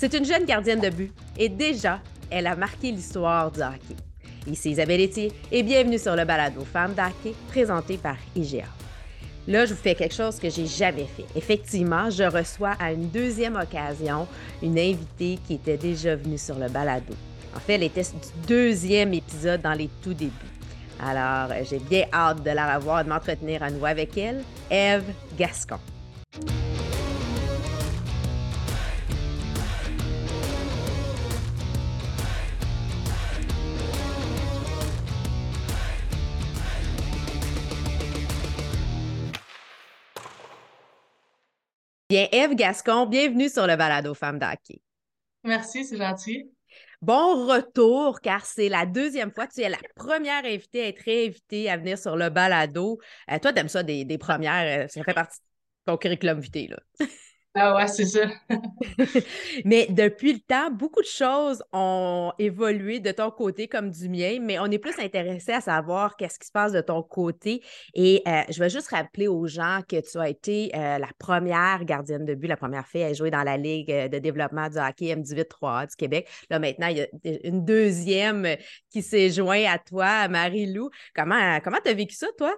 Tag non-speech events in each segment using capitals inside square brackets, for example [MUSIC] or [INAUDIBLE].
C'est une jeune gardienne de but et déjà, elle a marqué l'histoire du hockey. Ici Isabelle Etier et bienvenue sur le balado Femmes d'hockey présenté par IGA. Là, je vous fais quelque chose que j'ai jamais fait. Effectivement, je reçois à une deuxième occasion une invitée qui était déjà venue sur le balado. En fait, elle était du deuxième épisode dans les tout débuts. Alors, j'ai bien hâte de la revoir et de m'entretenir à nouveau avec elle, Eve Gascon. Bien, Eve Gascon, bienvenue sur le balado Femmes d'Hockey. Merci, c'est gentil. Bon retour, car c'est la deuxième fois. Tu es la première invitée à être réinvitée à venir sur le balado. Euh, toi, tu aimes ça des, des premières. Euh, ça fait partie de ton curriculum vitae, là. [LAUGHS] Ah ouais, c'est ça. [LAUGHS] mais depuis le temps, beaucoup de choses ont évolué de ton côté comme du mien, mais on est plus intéressé à savoir qu'est-ce qui se passe de ton côté. Et euh, je vais juste rappeler aux gens que tu as été euh, la première gardienne de but, la première fille à jouer dans la Ligue euh, de développement du hockey M18-3A du Québec. Là, maintenant, il y a une deuxième qui s'est jointe à toi, Marie-Lou. Comment tu comment as vécu ça, toi?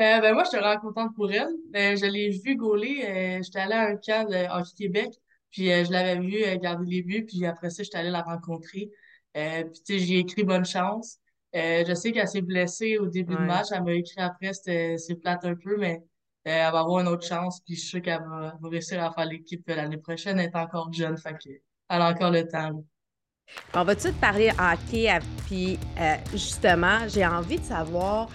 Euh, ben moi, je suis vraiment contente pour elle. Ben, je l'ai vue gauler. Euh, j'étais allée à un camp de Hockey Québec, puis euh, je l'avais vue garder les buts, puis après ça, j'étais allée la rencontrer. puis, tu sais, j'ai écrit bonne chance. je sais qu'elle s'est blessée au début de match. Elle m'a écrit après, c'est plate un peu, mais elle va avoir une autre chance, puis je suis sûre qu'elle va, réussir à faire l'équipe l'année prochaine. Elle est encore jeune, fait elle a encore le temps. On va-tu te parler hockey? Puis, justement, j'ai envie de savoir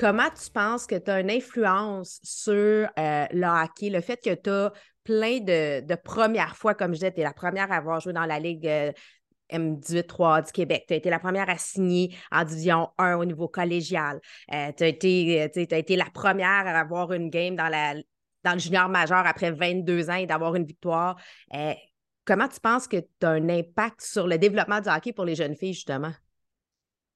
Comment tu penses que tu as une influence sur euh, le hockey, le fait que tu as plein de, premières fois, comme je disais, tu es la première à avoir joué dans la Ligue euh, M18-3 du Québec. Tu as été la première à signer en Division 1 au niveau collégial. Euh, tu as, été la première à avoir une game dans le junior majeur après 22 ans et d'avoir une victoire. comment tu penses que tu as un impact sur le développement du hockey pour les jeunes filles, justement?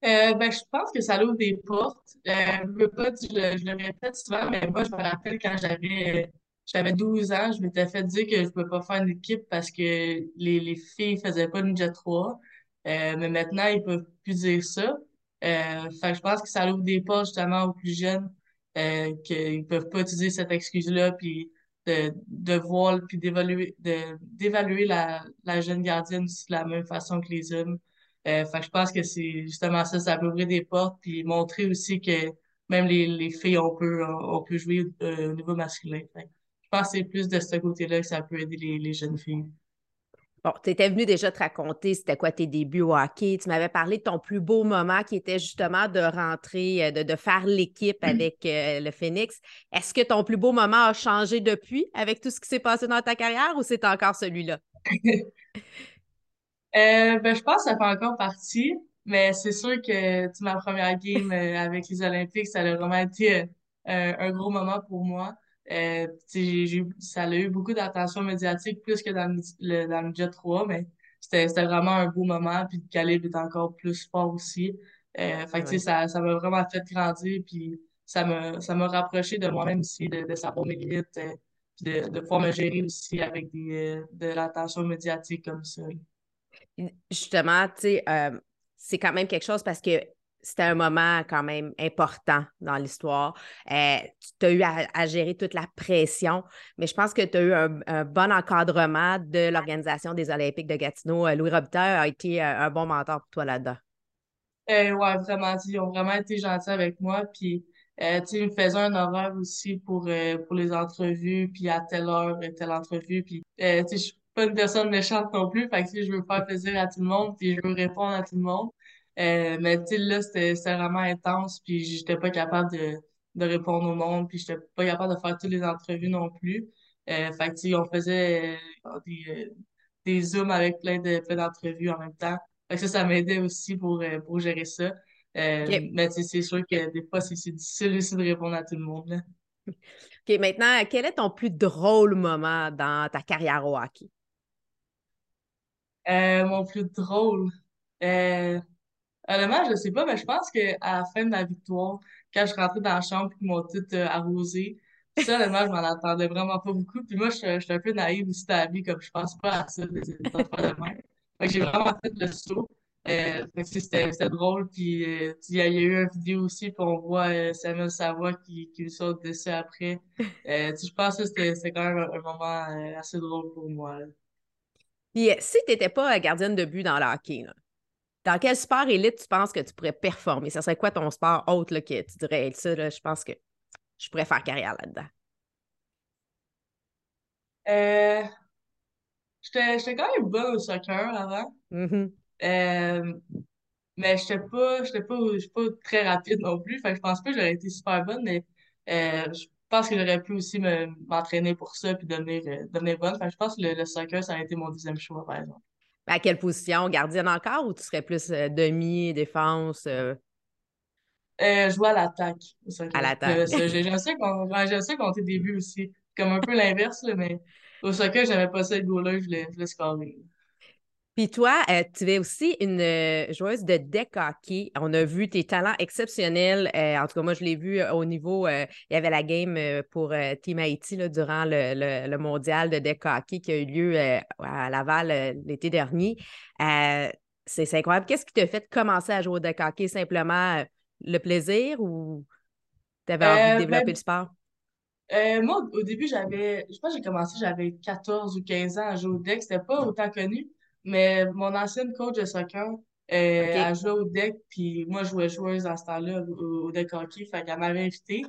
Euh, ben, je pense que ça ouvre des portes. Euh, je, pas, je, le répète souvent, mais moi, je me rappelle quand j'avais j'avais 12 ans, je m'étais fait dire que je ne pouvais pas faire une équipe parce que les, les filles ne faisaient pas une Jet 3. Euh, mais maintenant, ils ne peuvent plus dire ça. Je pense que ça ouvre des portes justement aux plus jeunes qu'ils ne peuvent pas utiliser cette excuse-là, puis de, de voir, puis d'évaluer de, d'évaluer la, la jeune gardienne de la même façon que les hommes. Euh, fait je pense que c'est justement ça, ça peut ouvrir des portes, puis montrer aussi que même les, les filles, on peut, on peut jouer euh, au niveau masculin. je pense que c'est plus de ce côté-là que ça peut aider les, les jeunes filles. Bon, tu étais venu déjà te raconter c'était quoi tes débuts au hockey. Tu m'avais parlé de ton plus beau moment qui était justement de rentrer, euh, de, de faire l'équipe mm. avec le Phoenix. Est-ce que ton plus beau moment a changé depuis avec tout ce qui s'est passé dans ta carrière ou c'est encore celui-là? [LAUGHS] Euh, ben, je pense que ça fait encore partie, mais c'est sûr que ma première game euh, avec les Olympiques, ça a vraiment été euh, un gros moment pour moi. Euh, j'ai, ça a eu beaucoup d'attention médiatique, plus que dans le, dans le Jet 3, mais c'était, c'était vraiment un beau moment, puis le calibre est encore plus fort aussi. Euh, fait que, ça, ça m'a vraiment fait grandir, puis ça m'a, ça m'a rapproché de moi-même aussi, de, de savoir mes limites, puis de, de pouvoir me gérer aussi avec des, de l'attention médiatique comme ça justement, tu sais, euh, c'est quand même quelque chose parce que c'était un moment quand même important dans l'histoire. Euh, tu as eu à, gérer toute la pression, mais je pense que tu as eu un, bon encadrement de l'organisation des Olympiques de Gatineau. Euh, Louis Robitaille a été un bon mentor pour toi là-dedans. Oui, ouais, vraiment. Ils ont vraiment été gentils avec moi. Puis, ils me faisaient un horaire aussi pour, pour les entrevues, puis à telle heure, telle entrevue. Puis, je pas une personne méchante non plus. Fait que, je veux faire plaisir à tout le monde, puis je veux répondre à tout le monde. Euh, mais tu sais, là, c'était vraiment intense, puis j'étais pas capable de, de répondre au monde, puis j'étais pas capable de faire toutes les entrevues non plus. Euh, fait que, tu sais, on faisait euh, des, euh, des Zooms avec plein de plein d'entrevues en même temps. Fait que ça, ça m'aidait aussi pour, pour gérer ça. Mais c'est sûr que des fois, c'est difficile aussi de répondre à tout le monde. Là. OK, maintenant, quel est ton plus drôle moment dans ta carrière au hockey? Euh, mon plus drôle. Euh, honnêtement, je sais pas, mais je pense qu'à la fin de la victoire, quand je rentrais dans la chambre et m'ont tout euh, arrosé, Ça, honnêtement, je m'en attendais vraiment pas beaucoup. Puis moi, je suis un peu naïve aussi dans la vie, comme je pense pas à ça, des de. Fait que j'ai vraiment fait le saut. Euh, c'était drôle. Puis euh, il y, a eu une vidéo aussi, puis on voit euh, Samuel Savoie qui, qui saute dessus après. Euh, je pense que c'était c'était quand même un, un moment euh, assez drôle pour moi. là. Puis euh, si tu n'étais pas euh, gardienne de but dans le hockey, là, dans quel sport élite tu penses que tu pourrais performer? Ça serait quoi ton sport autre là, que tu dirais, ça, là, je pense que je pourrais faire carrière là-dedans? Euh, j'étais quand même bonne au soccer avant. Euh, Mais j'étais pas, j'étais pas, j'étais pas très rapide non plus. Fait que je pense pas que j'aurais été super bonne, mais euh, je pense que j'aurais pu aussi me, m'entraîner pour ça puis devenir, euh, devenir bonne. Je pense que le, le soccer, ça a été mon deuxième choix, par exemple. À quelle position? Gardienne encore ou tu serais plus euh, demi, défense, euh, Euh, jouer à l'attaque à l'attaque? J'aime ça compter des buts aussi. Comme un peu l'inverse, mais au soccer, j'aimais pas ça, goal-là, je voulais, je voulais scorer. Puis toi, euh, tu es aussi une euh, joueuse de deck hockey. On a vu tes talents exceptionnels. euh, en tout cas, moi, je l'ai vu au niveau. il y avait la game pour Team Haïti là, durant le, le- le mondial de deck hockey qui a eu lieu à Laval l'été dernier. C'est incroyable. Qu'est-ce qui t'a fait commencer à jouer au deck hockey? Simplement le plaisir ou tu avais envie de développer ben, le sport? Euh, moi, au au début, j'avais, je pense que j'ai commencé, j'avais 14 ou 15 ans à jouer au deck. C'était pas autant connu, mais mon ancienne coach de soccer, euh, a joué au deck, puis moi, je jouais joueuse à ce temps-là au, au deck hockey, fait qu'elle m'avait invité,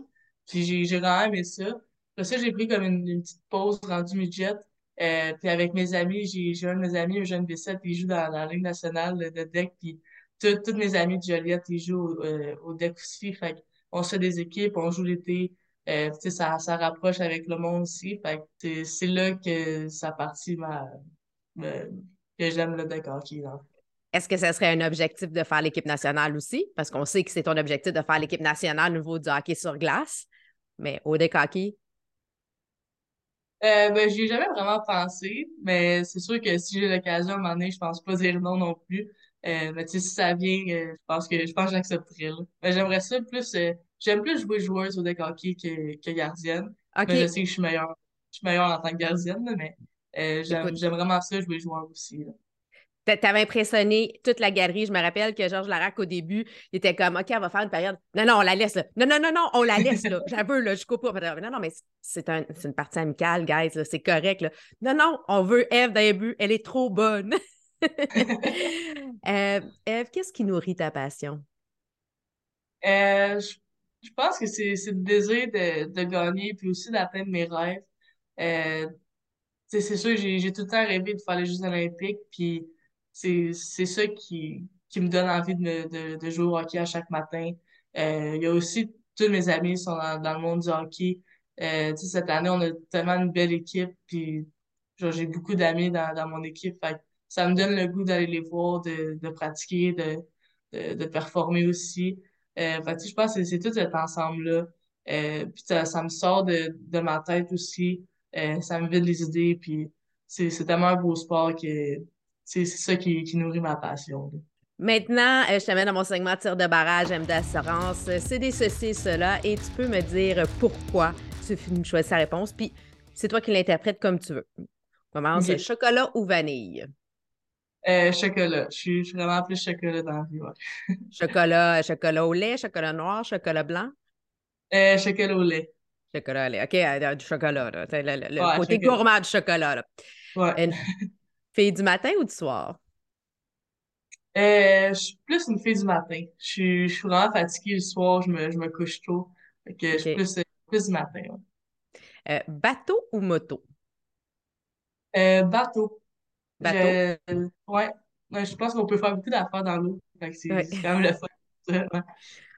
puis j'ai, j'ai vraiment aimé ça. Après ça, j'ai pris comme une, une petite pause rendue midget, euh, puis avec mes amis, j'ai, j'ai un de mes amis, Eugène Bessette, il joue dans, dans la Ligue nationale de, de deck, puis tout- tous mes amis de Joliette, ils jouent au, euh, au deck aussi, fait qu'on se fait des équipes, on joue l'été. Euh, tu sais, ça, ça rapproche avec le monde aussi. Fait que c'est c'est là que ça partit ma, me- que j'aime le deck hockey, là. Est-ce que ce serait un objectif de faire l'équipe nationale aussi? Parce qu'on sait que c'est ton objectif de faire l'équipe nationale au niveau du hockey sur glace. Mais au deck hockey, Euh, ben, j'y ai jamais vraiment pensé, mais c'est sûr que si j'ai l'occasion à un moment donné, je pense pas dire non non plus. Euh, mais tu sais, si ça vient, euh, je pense que je pense que j'accepterais. Mais j'aimerais ça plus, euh, j'aime plus jouer joueuse au deck hockey que, que gardienne. Mais je sais que je suis meilleure, je suis meilleure en tant que gardienne, mais euh, j'aime, vraiment ça jouer joueur aussi, là. t'a- t'avais impressionné toute la galerie. Je me rappelle que Georges Larac, au début, il était comme OK, on va faire une période. Non, non, on la laisse là. Non, non, non, non, on la laisse là. [LAUGHS] J'avoue, là, je coupe pas. Non, non, mais c'est un, c'est une partie amicale, guys, c'est correct. Là. Non, non, on veut Eve dans les buts. Elle est trop bonne. [LAUGHS] Euh, Eve, qu'est-ce qui nourrit ta passion? Euh, je, je pense que c'est le désir de, de gagner puis aussi d'atteindre mes rêves. Euh, c'est sûr, j'ai tout le temps rêvé de faire les Jeux olympiques puis c'est ça qui qui me donne envie de, me, de, de jouer au hockey à chaque matin. Euh, il y a aussi tous mes amis sont dans, dans le monde du hockey. Euh, cette année, on a tellement une belle équipe puis j'ai beaucoup d'amis dans, dans mon équipe. Fait ça me donne le goût d'aller les voir, de, de pratiquer, de, de, performer aussi. Euh, fait je pense que c'est c'est tout cet ensemble-là. Euh, puis ça, ça me sort de, de ma tête aussi. Euh, ça me vide les idées. Puis c'est c'est tellement un beau sport que c'est c'est ça qui, qui nourrit ma passion. là. Maintenant, euh, je te mets dans mon segment tir de barrage, M d'assurance. C'est des ceci, cela, et tu peux me dire pourquoi tu choisis sa réponse. Puis c'est toi qui l'interprètes comme tu veux. On commence chocolat ou vanille? Euh, chocolat. Je suis je suis vraiment plus chocolat dans la vie, ouais. [LAUGHS] Chocolat, chocolat au lait, chocolat noir, chocolat blanc, Euh, chocolat au lait. Chocolat lait. OK, euh, du chocolat, là. Le, le- le Ouais, côté chocolat. gourmand du chocolat, là. Ouais. Une fille du matin ou du soir? Euh, je suis plus une fille du matin. Je suis, je suis vraiment fatiguée le soir, je me, je me couche tôt. Fait que je suis plus, euh, plus du matin. ouais. Euh, bateau ou moto? Euh, bateau. Bateau. Je, ouais. Je pense qu'on peut faire beaucoup d'affaires dans l'eau. C'est quand même le fun.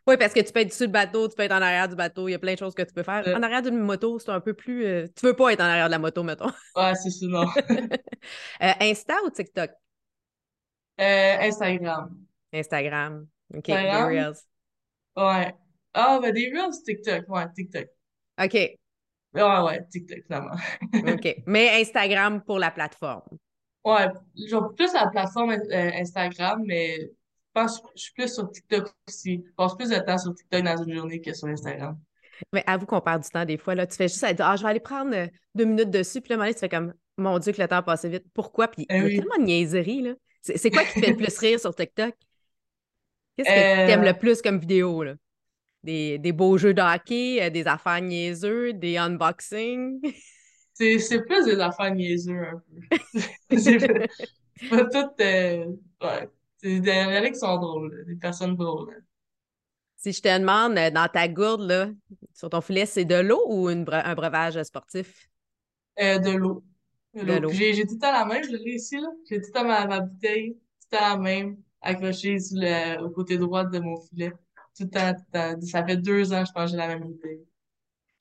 Oui, parce que tu peux être sur le bateau, tu peux être en arrière du bateau, il y a plein de choses que tu peux faire. Euh, En arrière d'une moto, c'est un peu plus. euh, Tu veux pas être en arrière de la moto, mettons. [LAUGHS] ouais, c'est ça, non. [LAUGHS] Euh, Insta ou TikTok? Euh, Instagram. Instagram. OK, des Instagram? Reels. Ouais. Ah, ben des Reels, TikTok. Ouais, TikTok. OK, Ouais, ouais, TikTok, finalement. OK. Mais Instagram pour la plateforme. Ouais, genre plus la plateforme euh, Instagram, mais pense je suis plus sur TikTok aussi. Je passe plus de temps sur TikTok dans une journée que sur Instagram. Mais avoue qu'on perd du temps des fois. Là. Tu fais juste à dire Ah, je vais aller prendre euh, deux minutes dessus. Puis là, à tu fais comme Mon Dieu, que le temps passe vite. Pourquoi? Puis Eh il y a oui. tellement de niaiseries. Là. C'est quoi qui te fait le plus rire sur TikTok? Qu'est-ce que tu Euh, aimes le plus comme vidéo? Là? Des, des beaux jeux de hockey, euh, des affaires niaiseux, des unboxings. c'est c'est plus des affaires niaiseuses un peu. C'est pas c'est pas tout. euh, ouais. C'est- Il en a qui sont drôles, des personnes drôles. Si je te demande euh, dans ta gourde, là, sur ton filet, c'est de l'eau ou une bre- un breuvage sportif? Euh, de l'eau. J'ai tout temps la même, je l'ai ici, là. J'ai tout temps ma, ma bouteille, tout temps la même, accrochée sur le, au côté droit de mon filet. Tout temps, tout. Ça fait deux ans, je pense, que j'ai la même bouteille.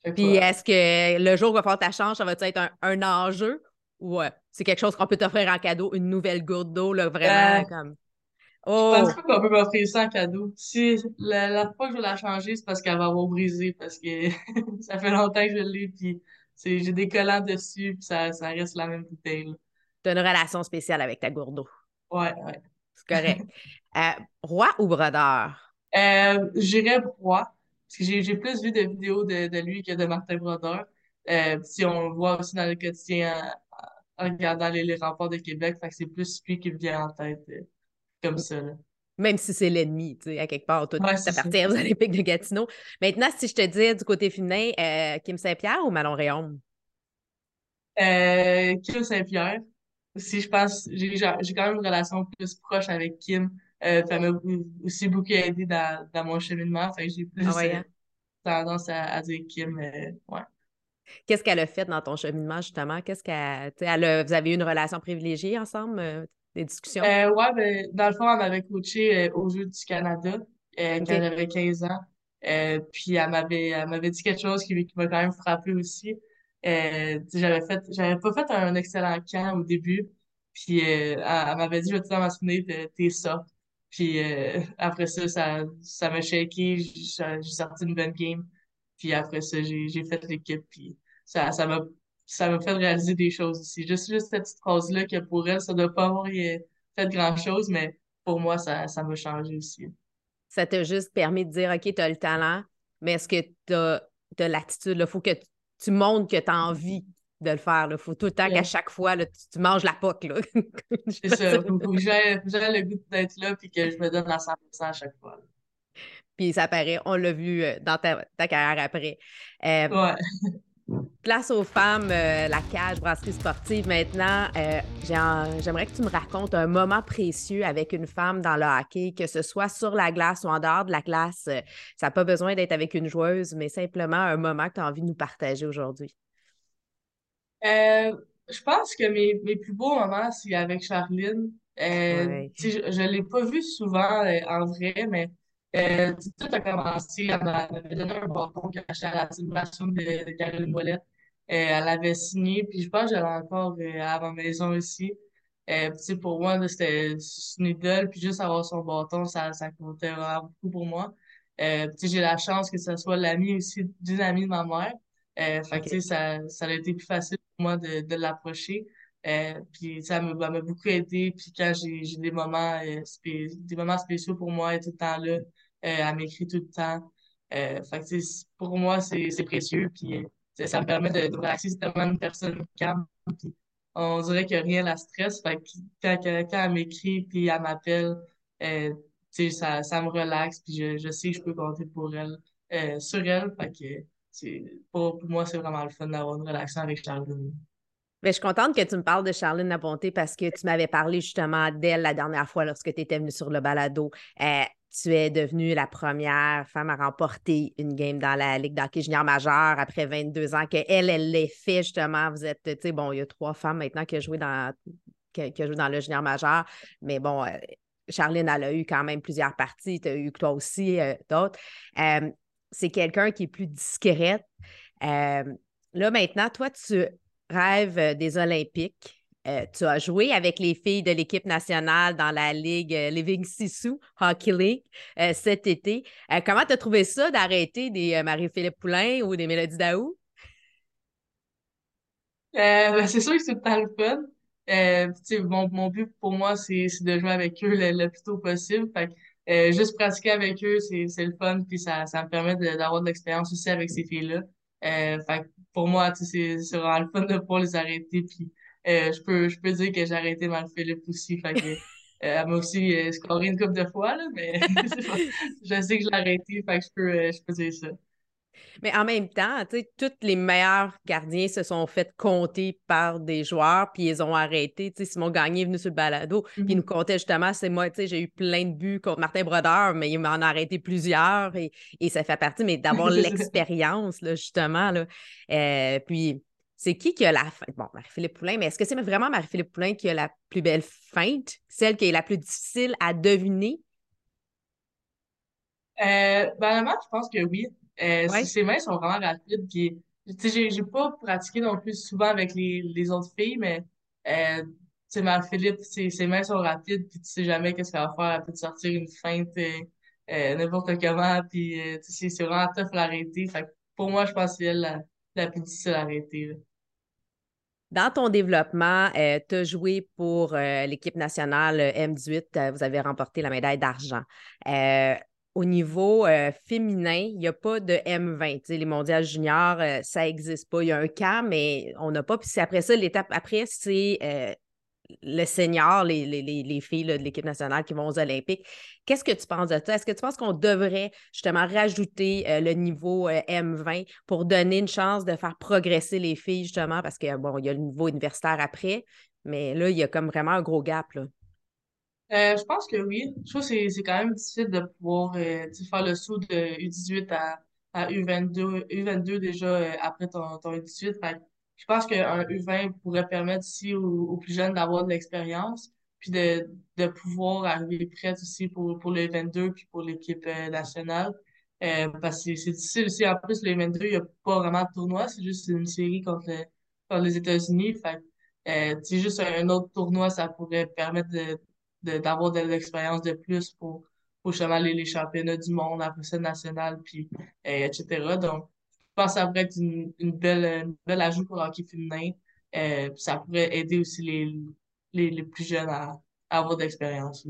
Que, Puis ouais. est-ce que le jour où va faire ta change, ça va être un, un enjeu ou euh, c'est quelque chose qu'on peut t'offrir en cadeau, une nouvelle gourde d'eau, là, vraiment Euh, comme. Je pense pas qu'on peut m'offrir ça en cadeau. Si la, la fois que je vais la changer, c'est parce qu'elle va avoir brisé, parce que [LAUGHS] ça fait longtemps que je l'ai, puis j'ai des collants dessus, puis ça, ça reste la même bouteille. là. T'as une relation spéciale avec ta gourde d'eau. Ouais, ouais. C'est correct. Euh, roi ou brodeur? Euh, j'irais Broye, parce que j'ai plus vu de vidéos de, de lui que de Martin Brodeur. Euh, si on le voit aussi dans le quotidien en, en regardant les, les remports de Québec, c'est plus lui qui me vient en tête euh, comme ça. Là. Même si c'est l'ennemi, tu sais, à quelque part, toi, Ouais, tu c'est ça. t'appartiens [LAUGHS] aux Olympiques de Gatineau. Maintenant, si je te dis du côté féminin, euh, Kim Saint-Pierre ou Manon Réaume? Euh, Kim Saint-Pierre. Aussi, je pense, j'ai quand même une relation plus proche avec Kim. Euh, elle m'a aussi beaucoup aidé dans, dans mon cheminement. Fait que j'ai plus Ah ouais, hein? tendance à, à dire Kim. ouais. Qu'est-ce qu'elle a fait dans ton cheminement, justement? Qu'est-ce qu'elle. elle a- vous avez eu une relation privilégiée ensemble, des discussions? Euh, ouais, ben, dans le fond, elle m'avait coaché euh, aux Jeux du Canada euh, quand j'avais 15 ans. Euh, puis elle m'avait elle m'avait dit quelque chose qui, qui m'a quand même frappé aussi. J'avais fait j'avais pas fait un excellent camp au début. Puis elle, elle m'avait dit, je vais tout le temps m'en souvenir tes sorts. Puis après ça, ça, ça m'a shaké, j'ai j'ai sorti une bonne game. Puis après ça, j'ai j'ai fait l'équipe. Puis ça, ça m'a ça m'a fait réaliser des choses aussi. Juste, juste cette petite phrase-là que pour elle, ça doit pas avoir euh, fait grand-chose, mais pour moi, ça, ça m'a changé aussi. Ça t'a juste permis de dire, OK, tu as le talent, mais est-ce que tu as, l'attitude? Il faut que tu, montres que tu as envie de le faire. Il faut tout le temps qu'à chaque fois, là, tu, tu manges la poque. [LAUGHS] C'est ça. dire. Faut, que j'aie le goût d'être là puis que je me donne à 100% à chaque fois. là. Puis ça paraît, on l'a vu euh, dans ta, ta carrière après. Euh, Ouais. Place aux femmes, euh, la cage, brasserie sportive. Maintenant, euh, j'aimerais que tu me racontes un moment précieux avec une femme dans le hockey, que ce soit sur la glace ou en dehors de la glace. Euh, ça n'a pas besoin d'être avec une joueuse, mais simplement un moment que tu as envie de nous partager aujourd'hui. Euh, je pense que mes, mes plus beaux moments, c'est avec Charline. Ouais. je ne l'ai pas vue souvent en vrai, mais euh, tout a commencé. Elle m'a- elle m'avait donné un bâton acheté à la célébration de, de Caroline Ouellette. Euh, elle avait signé, puis je pense que je l'ai encore euh, à ma maison aussi. Euh, pour moi, c'était une idole, puis juste avoir son bâton, ça, ça comptait vraiment beaucoup pour moi. Euh, j'ai la chance que ce soit l'ami aussi d'une amie de ma mère. Euh, fait que, ça, ça a été plus facile pour moi de, de l'approcher. Euh, puis ça m'a beaucoup aidé. Puis quand j'ai j'ai des moments, euh, spé- des moments spéciaux pour moi, elle est tout le temps là. Euh, elle m'écrit tout le temps. Euh, fait que, pour moi, c'est précieux. Puis euh, ça me permet de, de relaxer. C'est tellement une personne calme. Puis on dirait que rien la stresse. Fait que quand, quand, elle m'écrit puis elle m'appelle, euh, ça, ça me relaxe. Puis je, je sais que je peux compter pour elle, sur elle. Fait que pour, pour moi, c'est vraiment le fun d'avoir une relation avec Charline. Mais je suis contente que tu me parles de Charline Labonté parce que tu m'avais parlé justement d'elle la dernière fois lorsque tu étais venue sur le balado. Tu es devenue la première femme à remporter une game dans la Ligue d'hockey junior majeure après 22 ans, qu'elle, elle l'ait fait justement. Vous êtes, tu sais, bon, il y a trois femmes maintenant qui ont joué dans, qui, qui dans le junior majeur, mais bon, euh, Charline, elle a eu quand même plusieurs parties. Tu as eu toi aussi euh, d'autres. Euh, c'est quelqu'un qui est plus discrète. Là, maintenant, toi, tu rêves des Olympiques. Euh, tu as joué avec les filles de l'équipe nationale dans la Ligue euh, Living Sissou Hockey League euh, cet été. Comment tu as trouvé ça d'arrêter des Marie-Philippe Poulain ou des Mélodie Daou? Ben, c'est sûr que c'est tout le fun. Mon, mon but pour moi, c'est de jouer avec eux le, plus tôt possible. Fait que juste pratiquer avec eux, c'est le fun, puis ça, me permet d'avoir de, l'expérience aussi avec ces filles-là. pour moi, c'est vraiment le fun de pouvoir les arrêter, puis je peux je peux dire que j'ai arrêté Marie-Philippe aussi, fait que [LAUGHS] elle m'a aussi scoré une couple de fois, là, mais [LAUGHS] je sais que je l'ai arrêté, fait que je peux, je peux dire ça. Mais en même temps, tu sais, tous les meilleurs gardiens se sont fait compter par des joueurs, puis ils ont arrêté. Tu sais, Simon Gagné est venu sur le balado, puis il nous mm-hmm. comptait justement, c'est moi, tu sais, j'ai eu plein de buts contre Martin Brodeur, mais il m'en a arrêté plusieurs et, ça fait partie, mais d'avoir [LAUGHS] l'expérience, là, justement, là. Euh, puis, c'est qui qui a la feinte? Bon, Marie-Philippe Poulain, mais est-ce que c'est vraiment Marie-Philippe Poulain qui a la plus belle feinte, celle qui est la plus difficile à deviner? Euh, ben, je pense que oui. Euh, Ses mains sont vraiment rapides. Puis, tu sais, j'ai pas pratiqué non plus souvent avec les, les autres filles, mais euh, tu sais, Marie-Philippe, ses, mains sont rapides, puis tu sais jamais qu'est-ce qu'elle va faire. Elle peut te sortir une feinte euh, euh n'importe comment, puis c'est vraiment tough à l'arrêter. Fait pour moi, je pense que c'est elle la, plus difficile à arrêter. Dans ton développement, euh, tu as joué pour l'équipe nationale M18. vous avez remporté la médaille d'argent au niveau euh, féminin, il n'y a pas de M20. les mondiales juniors, euh, ça n'existe pas. Il y a un cas, mais on n'a pas. Puis après ça, l'étape après, c'est euh, le senior, les, les, filles de l'équipe nationale qui vont aux Olympiques. Qu'est-ce que tu penses de ça? Est-ce que tu penses qu'on devrait justement rajouter le niveau M20 pour donner une chance de faire progresser les filles, justement, parce que bon, il y a le niveau universitaire après, mais là, il y a comme vraiment un gros gap. Là. Euh, je pense que oui. Je trouve que c'est quand même difficile de pouvoir euh, faire le saut de U18 à, à U22, U22 déjà euh, après ton, ton U18. Je pense qu'un U20 pourrait permettre aussi aux, plus jeunes d'avoir de l'expérience, puis de, de pouvoir arriver prêt aussi pour, pour le U22 puis pour l'équipe nationale. parce que c'est difficile aussi. En plus, le U22, il n'y a pas vraiment de tournoi, c'est juste une série contre, contre les États-Unis. Fait c'est juste un autre tournoi, ça pourrait permettre de d'avoir de, l'expérience de plus pour, pour justement les, championnats du monde, la procès nationale, puis euh, etc. Donc, pense que ça pourrait être une, belle, belle ajout pour le hockey féminin. Euh, ça pourrait aider aussi les, les, plus jeunes à, avoir de l'expérience.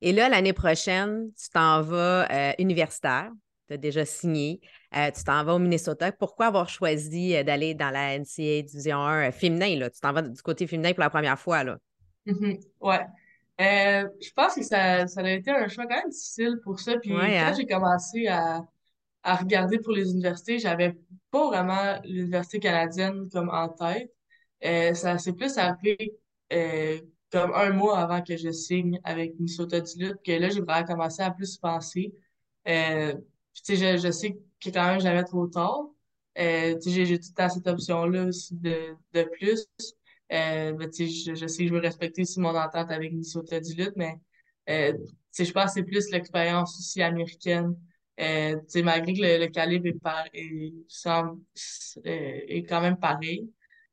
Et là, l'année prochaine, tu t'en vas euh, universitaire. Tu as déjà signé. tu t'en vas au Minnesota. Pourquoi avoir choisi d'aller dans la NCAA Division 1 féminin? Là? Tu t'en vas du côté féminin pour la première fois. Là. Mm-hmm. Ouais. Euh, je pense que ça, ça a été un choix quand même difficile pour ça. Puis quand hein? j'ai commencé à, à regarder pour les universités, j'avais pas vraiment l'université canadienne comme en tête. Euh, ça s'est plus arrivé euh, comme un mois avant que je signe avec Minnesota Duluth, que là, j'ai vraiment commencé à plus penser. Euh, puis, je, je sais que quand même jamais trop tard. Euh, j'ai tout le cette option-là aussi de, de plus. Euh, ben, je, je, sais que je veux respecter aussi mon entente avec Minnesota Duluth, mais euh, je pense que c'est plus l'expérience aussi américaine. Euh, malgré que le, calibre est, par, est, euh, est, quand même pareil,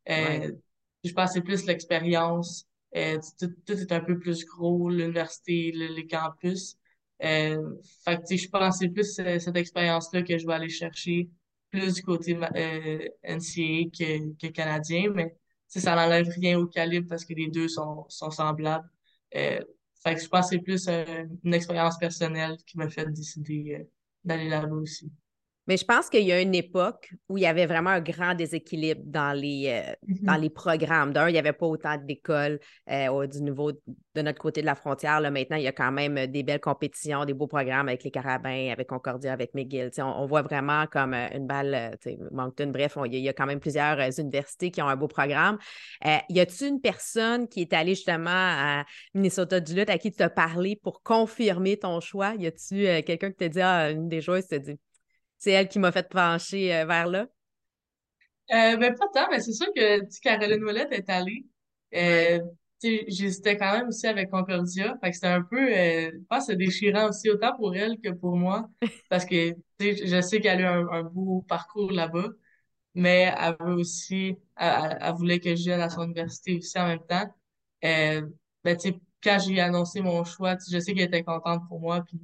euh, je pense que c'est plus l'expérience. Euh, tout, tout, est un peu plus gros, l'université, les campus. Euh, fait que, je pense que c'est plus cette expérience-là que je vais aller chercher plus du côté euh, NCA que, que canadien, mais ça n'enlève rien au calibre parce que les deux sont, sont semblables. Euh, fait que je pense que c'est plus euh, une expérience personnelle qui m'a fait décider euh, d'aller là-bas aussi. Mais je pense qu'il y a une époque où il y avait vraiment un grand déséquilibre dans les, euh, dans mm-hmm. les programmes. D'un, il n'y avait pas autant d'écoles euh, du niveau de notre côté de la frontière. Là, maintenant, il y a quand même des belles compétitions, des beaux programmes avec les Carabins, avec Concordia, avec McGill. On, on, voit vraiment comme euh, une balle, Moncton, bref, il y, a quand même plusieurs universités qui ont un beau programme. y a-t-il une personne qui est allée justement à Minnesota Duluth à qui tu as parlé pour confirmer ton choix? Y a-t-il quelqu'un qui t'a dit, ah, une des joueuses t'a dit, c'est elle qui m'a fait pencher euh, vers là? Euh, ben, pas tant, mais c'est sûr que Caroline Ouellette est allée. Euh, J'hésitais quand même aussi avec Concordia. Fait que c'était un peu, euh, je pense, déchirant aussi, autant pour elle que pour moi. [LAUGHS] Parce que je sais qu'elle a eu un, beau parcours là-bas, mais elle veut aussi, elle, voulait que je vienne à son université aussi en même temps. Euh, ben, quand j'ai annoncé mon choix, je sais qu'elle était contente pour moi. Puis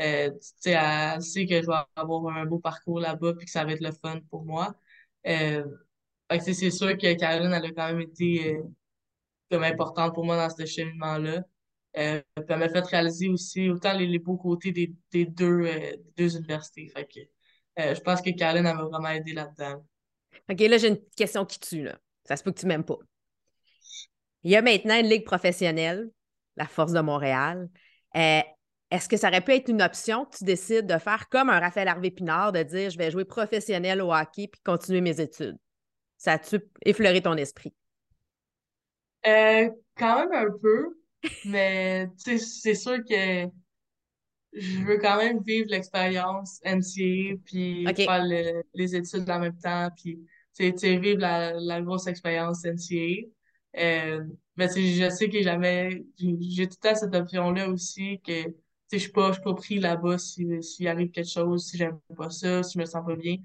euh, elle sait que je vais avoir un beau parcours là-bas puis que ça va être le fun pour moi. Euh, c'est sûr que Caroline, elle a quand même été euh, comme importante pour moi dans ce cheminement-là. Euh, elle m'a fait réaliser aussi autant les, les beaux côtés des, des deux, deux universités. Fait que je pense que Caroline, elle m'a vraiment aidé là-dedans. OK, là, j'ai une question qui tue. Ça se peut que tu m'aimes pas. Il y a maintenant une ligue professionnelle, la Force de Montréal. Est-ce que ça aurait pu être une option que tu décides de faire comme un Raphaël Harvey Pinard, de dire je vais jouer professionnel au hockey puis continuer mes études? Ça a-tu effleuré ton esprit? Euh, quand même un peu, mais c'est sûr que je veux quand même vivre l'expérience NCA puis faire les études en même temps puis vivre la, la grosse expérience NCA. Euh, mais je sais que jamais j'ai tout à cette option-là aussi que je suis pas, pris là-bas s'il si, arrive quelque chose, si j'aime pas ça, si je me sens pas bien.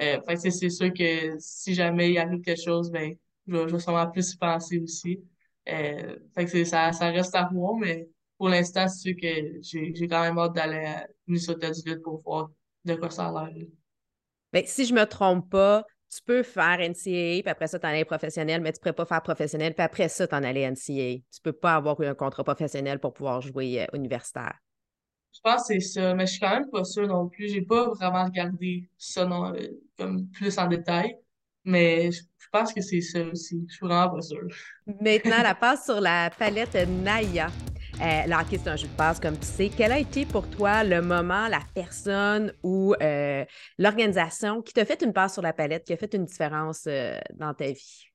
Euh, c'est sûr que si jamais il arrive quelque chose, ben, je, je vais sûrement plus y penser aussi. Euh, ça, ça reste à voir, mais pour l'instant, c'est sûr que j'ai, quand même hâte d'aller à Minnesota du pour voir de quoi ça a l'air. Ben, si je me trompe pas, tu peux faire NCAA, puis après ça, t'en aller professionnel, mais tu ne pourrais pas faire professionnel, puis après ça, t'en aller NCAA. Tu peux pas avoir un contrat professionnel pour pouvoir jouer euh, universitaire. Je pense que c'est ça, mais je suis quand même pas sûre non plus. J'ai pas vraiment regardé ça non, euh, comme plus en détail, mais je, pense que c'est ça aussi. Je suis vraiment pas sûre. Maintenant, la [LAUGHS] passe sur la palette Naya. Euh, le hockey, c'est un jeu de passe, comme tu sais. Quel a été pour toi le moment, la personne ou euh, l'organisation qui t'a fait une passe sur la palette, qui a fait une différence euh, dans ta vie?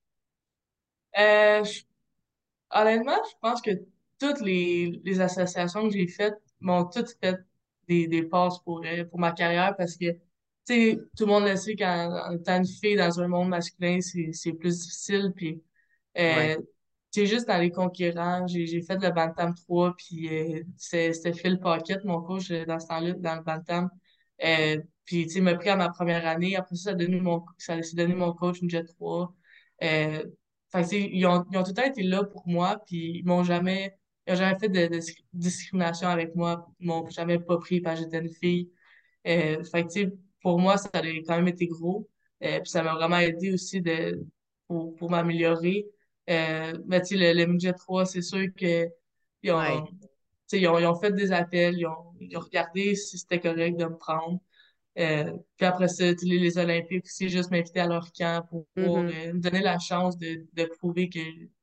honnêtement, je pense que toutes les, associations que j'ai faites m'ont toutes fait des, des passes pour, pour ma carrière parce que tu tout le monde le sait qu'en étant une fille dans un monde masculin, c'est plus difficile. Puis, c'est juste dans les concurrents. J'ai fait le Bantam 3, puis euh, c'était Phil Pocket, mon coach euh, dans ce temps-là, dans le Bantam. Euh, puis, tu sais, il m'a pris à ma première année. Après ça, ça a donné mon, ça donné mon coach une Jet 3. Euh, ils ont, ils ont tout le temps été là pour moi, puis ils m'ont jamais, ils ont jamais fait de, discrimination avec moi. Ils m'ont jamais pas pris parce que j'étais une fille. Euh, fait que, pour moi, ça a quand même été gros. puis ça m'a vraiment aidé aussi de, pour, pour m'améliorer. Euh, mais tu sais, le, le Midget 3, c'est sûr que ils ont, ils ont, ils ont fait des appels, ils ont, ils ont regardé si c'était correct de me prendre. Euh, puis après ça, les, les Olympiques aussi, juste m'inviter à leur camp pour, pour mm-hmm. euh, me donner la chance de, de prouver que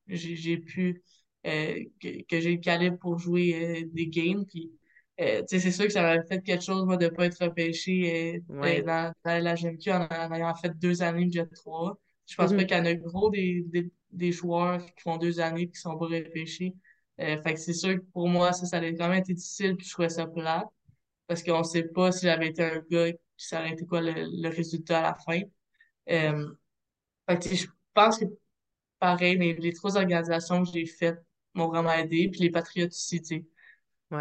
j'ai pu, euh, que, que j'ai le calibre pour jouer des games. Puis, c'est sûr que ça m'avait fait quelque chose, moi, de ne pas être repêché dans, dans, la GMQ en, en, ayant fait deux années de Jet 3. Je pense pas mm-hmm. qu'il y en a gros des, des, des, joueurs qui font deux années et qui sont pas. Euh, fait que c'est sûr que pour moi, ça, ça a quand même été difficile puis je trouvais ça plat. Parce qu'on sait pas si j'avais été un gars, ça aurait été quoi le, le résultat à la fin. Euh, fait que je pense que pareil, les, les trois organisations que j'ai faites m'ont vraiment aidé. Puis les Patriotes aussi, tu sais.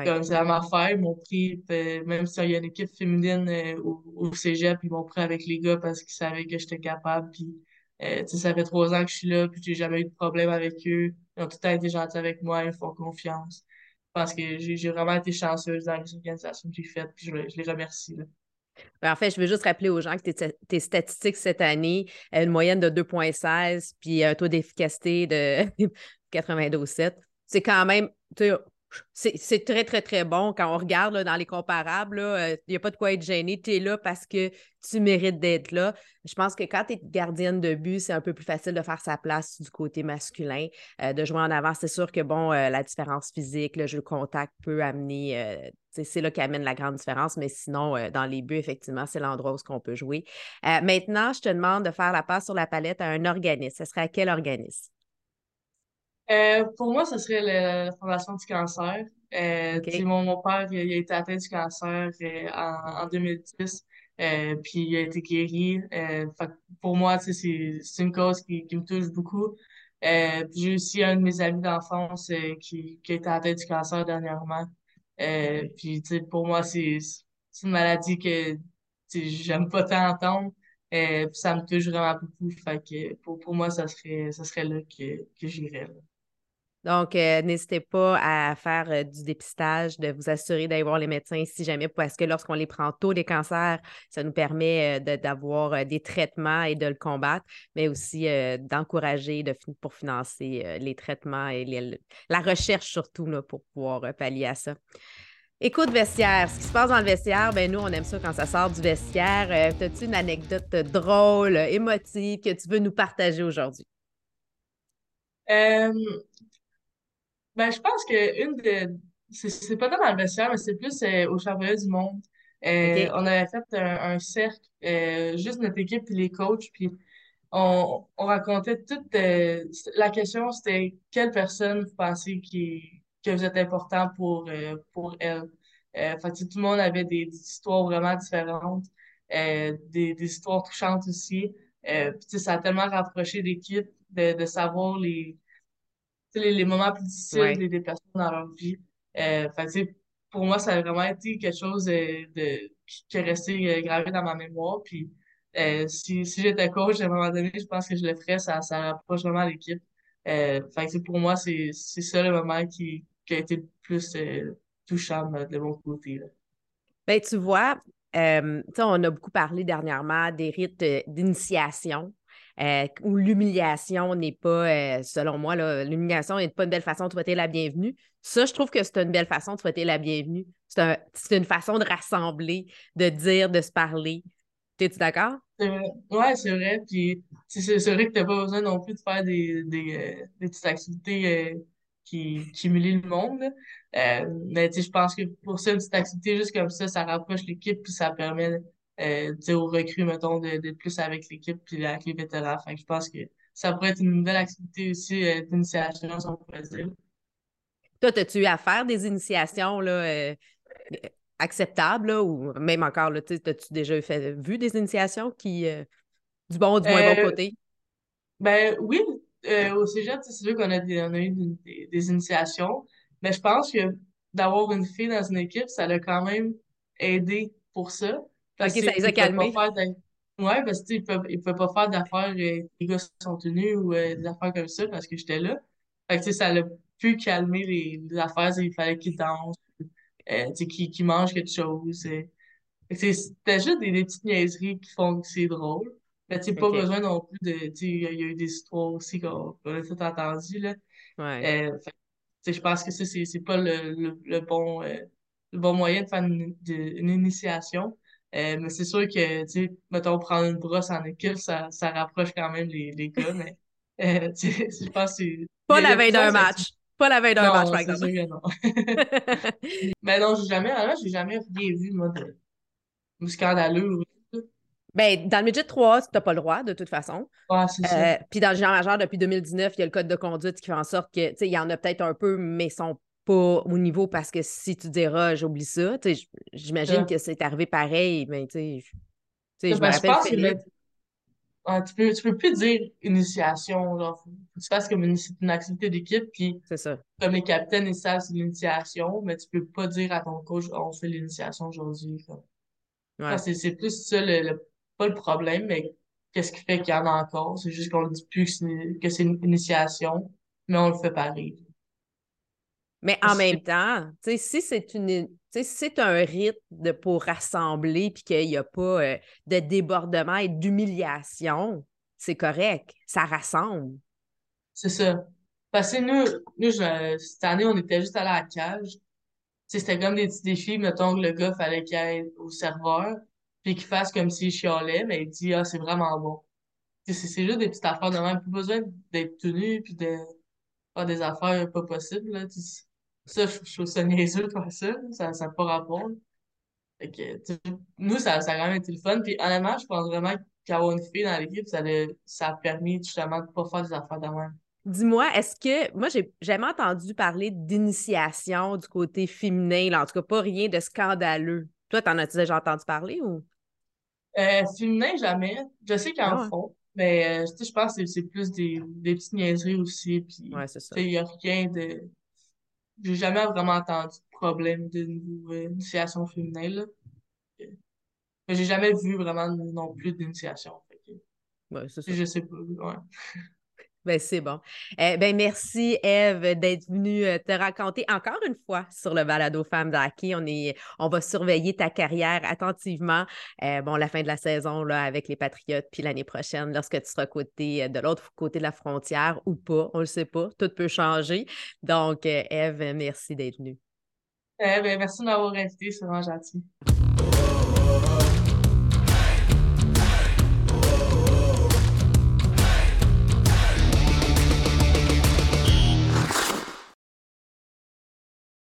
Comme c'est à ma affaire, ils m'ont pris, euh, même s'il y a une équipe féminine euh, au, au cégep, ils m'ont pris avec les gars parce qu'ils savaient que j'étais capable. Puis euh, ça fait trois ans que je suis là, puis j'ai jamais eu de problème avec eux. Ils ont tout le temps été gentils avec moi, ils me font confiance. Je pense que j'ai vraiment été chanceuse dans les organisations que j'ai faites, puis je, les remercie. Ben, en fait, je veux juste rappeler aux gens que tes, statistiques cette année, une moyenne de 2,16 puis un taux d'efficacité de 92,7, c'est quand même, c'est très, très, très bon quand on regarde dans les comparables. Il euh, n'y a pas de quoi être gêné. Tu es là parce que tu mérites d'être là. Je pense que quand tu es gardienne de but, c'est un peu plus facile de faire sa place du côté masculin, euh, de jouer en avant. C'est sûr que, bon, euh, la différence physique, le jeu de contact peut amener. c'est là qui amène la grande différence, mais sinon, dans les buts, effectivement, c'est l'endroit où on peut jouer. maintenant, je te demande de faire la passe sur la palette à un organisme. Ce serait à quel organisme? Euh, pour moi, ce serait la Fondation du cancer. Euh, mon, mon, père, il, a été atteint du cancer euh, en, en, 2010, euh, puis il a été guéri. pour moi, c'est une cause qui, qui, me touche beaucoup. j'ai aussi un de mes amis d'enfance qui, qui a été atteint du cancer dernièrement. puis pour moi, c'est une maladie que j'aime pas tant entendre. puis ça me touche vraiment beaucoup. Fait que pour, pour moi, ça serait, ça serait là que, que j'irais. Donc, euh, n'hésitez pas à faire euh, du dépistage, de vous assurer d'aller voir les médecins si jamais, parce que lorsqu'on les prend tôt, les cancers, ça nous permet euh, d'avoir des traitements et de le combattre, mais aussi d'encourager de, pour financer les traitements et la recherche surtout là, pour pouvoir pallier à ça. Écoute, vestiaire, ce qui se passe dans le vestiaire, ben nous, on aime ça quand ça sort du vestiaire. As-tu une anecdote drôle, émotive que tu veux nous partager aujourd'hui? Ben, je pense que une de. C'est pas dans le vestiaire, mais c'est plus euh, au championnat du monde. Euh, on avait fait un, cercle, euh, juste notre équipe et les coachs, puis on, on racontait toute. la question, c'était quelle personne vous pensez qui, que vous êtes important pour, pour elle? fait tout le monde avait des, histoires vraiment différentes, des, des histoires touchantes aussi. puis ça a tellement rapproché l'équipe de, de savoir les les, les, moments plus difficiles des, personnes dans leur vie. Euh, pour moi, ça a vraiment été quelque chose de, de qui est resté euh, gravé dans ma mémoire. Puis, euh, si, si j'étais coach à un moment donné, je pense que je le ferais, ça, ça rapproche vraiment l'équipe. Euh, pour moi, c'est ça le moment qui, qui a été le plus euh, touchant de mon côté. Là. Ben, tu vois, euh, on a beaucoup parlé dernièrement des rites d'initiation. Euh, où l'humiliation n'est pas, euh, selon moi, l'humiliation n'est pas une belle façon de souhaiter la bienvenue. Ça, je trouve que c'est une belle façon de souhaiter la bienvenue. C'est une façon de rassembler, de dire, de se parler. Es-tu d'accord? Oui, c'est vrai. Puis c'est vrai que tu n'as pas besoin non plus de faire des, euh, petites activités qui, qui humilient le monde. mais je pense que pour ça, une petite activité juste comme ça, ça rapproche l'équipe puis ça permet euh, aux recrues, mettons, d'être plus avec l'équipe puis avec les vétérans. Fait je pense que ça pourrait être une nouvelle activité aussi euh, d'initiation, si on pourrait dire. Toi, as-tu eu à faire des initiations là, euh, acceptables ou même encore, as-tu déjà fait, vu des initiations qui, du bon ou du moins bon côté? Ben oui, au cégep, c'est sûr qu'on a, a eu des, initiations, mais je pense que d'avoir une fille dans une équipe, ça l'a quand même aidé pour ça. OK, ça les a calmés. Ouais, parce qu'ils ne ils pouvaient pas faire d'affaires, euh, les gars sont tenus ou euh, des affaires comme ça parce que j'étais là. Fait que, ça l'a pu calmer les, les affaires, il fallait qu'ils dansent, euh, qu'ils mangent quelque chose. C'était juste des, des, petites niaiseries qui font que c'est drôle. Mais pas besoin non plus de. Il y, a eu des histoires aussi qu'on a tout entendu. Là. Ouais. Euh, je pense que ça, c'est pas le, le, le bon, euh, le bon moyen de faire une, une initiation. Euh, mais c'est sûr que, tu sais, mettons, prendre une brosse en équipe, ça, ça rapproche quand même les, les gars, mais euh, [LAUGHS] je pense que c'est... Pas la veille d'un match. Pas la veille d'un match, par exemple. Sûr que non. [LAUGHS] mais non, j'ai jamais, j'ai jamais rien vu, moi, de, scandaleux. Ben, dans le midget 3, tu n'as pas le droit, de toute façon. Ouais. Euh, puis dans le genre majeur, depuis 2019, il y a le code de conduite qui fait en sorte que, tu sais, il y en a peut-être un peu, mais ils sont pas au niveau parce que si tu diras j'oublie ça, j'imagine que c'est arrivé pareil, mais tu sais, je me rappelle. tu, peux, tu peux plus dire initiation, genre, faut que tu fasses comme une, une activité d'équipe, puis comme les capitaines, ils savent c'est l'initiation, mais tu peux pas dire à ton coach, on fait l'initiation aujourd'hui. Ouais. C'est plus ça, le, pas le problème, mais qu'est-ce qui fait qu'il y en a encore? C'est juste qu'on ne dit plus que c'est une initiation, mais on le fait pareil. Mais en même temps, si c'est une c'est un rite de, pour rassembler puis qu'il n'y a pas euh, de débordement et d'humiliation, c'est correct. Ça rassemble. C'est ça. Parce que nous, nous cette année, on était juste à la cage. C'était comme des petits défis. Mettons que le gars, fallait qu'il aille au serveur puis qu'il fasse comme s'il chialait, mais il dit Ah, c'est vraiment bon. C'est juste des petites affaires de même. Plus besoin d'être tenu puis de faire des affaires pas possibles. Là. Ça, je, trouve ça niaiseux de faire ça. Ça n'a pas rapport. Fait que, nous, ça, ça a quand même été le fun. Puis honnêtement, je pense vraiment qu'avoir une fille dans l'équipe, ça, ça a permis justement de ne pas faire des affaires de même. Dis-moi, est-ce que. Moi, j'ai jamais entendu parler d'initiation du côté féminin, là. en tout cas, pas rien de scandaleux. Toi, t'en as-tu déjà entendu parler ou? Euh, féminin, jamais. Je sais qu'ils en ah font, mais euh, je pense que c'est plus des, des petites niaiseries aussi. Puis, ouais, c'est ça. Il n'y a rien de j'ai jamais vraiment entendu de problème de euh, initiation féminine. Mais j'ai jamais vu vraiment non plus d'initiation. Ouais, c'est ça. Je sais pas. Ouais. Ben, c'est bon. Eh, ben, merci, Eve, d'être venue euh, te raconter encore une fois sur le balado Femmes d'Hockey. On, on va surveiller ta carrière attentivement. Euh, bon, la fin de la saison là, avec les Patriotes, puis l'année prochaine, lorsque tu seras côté, euh, de l'autre côté de la frontière ou pas, on ne le sait pas. Tout peut changer. Donc, Eve, merci d'être venue. Eh ben, merci de m'avoir invité, c'est vraiment gentil.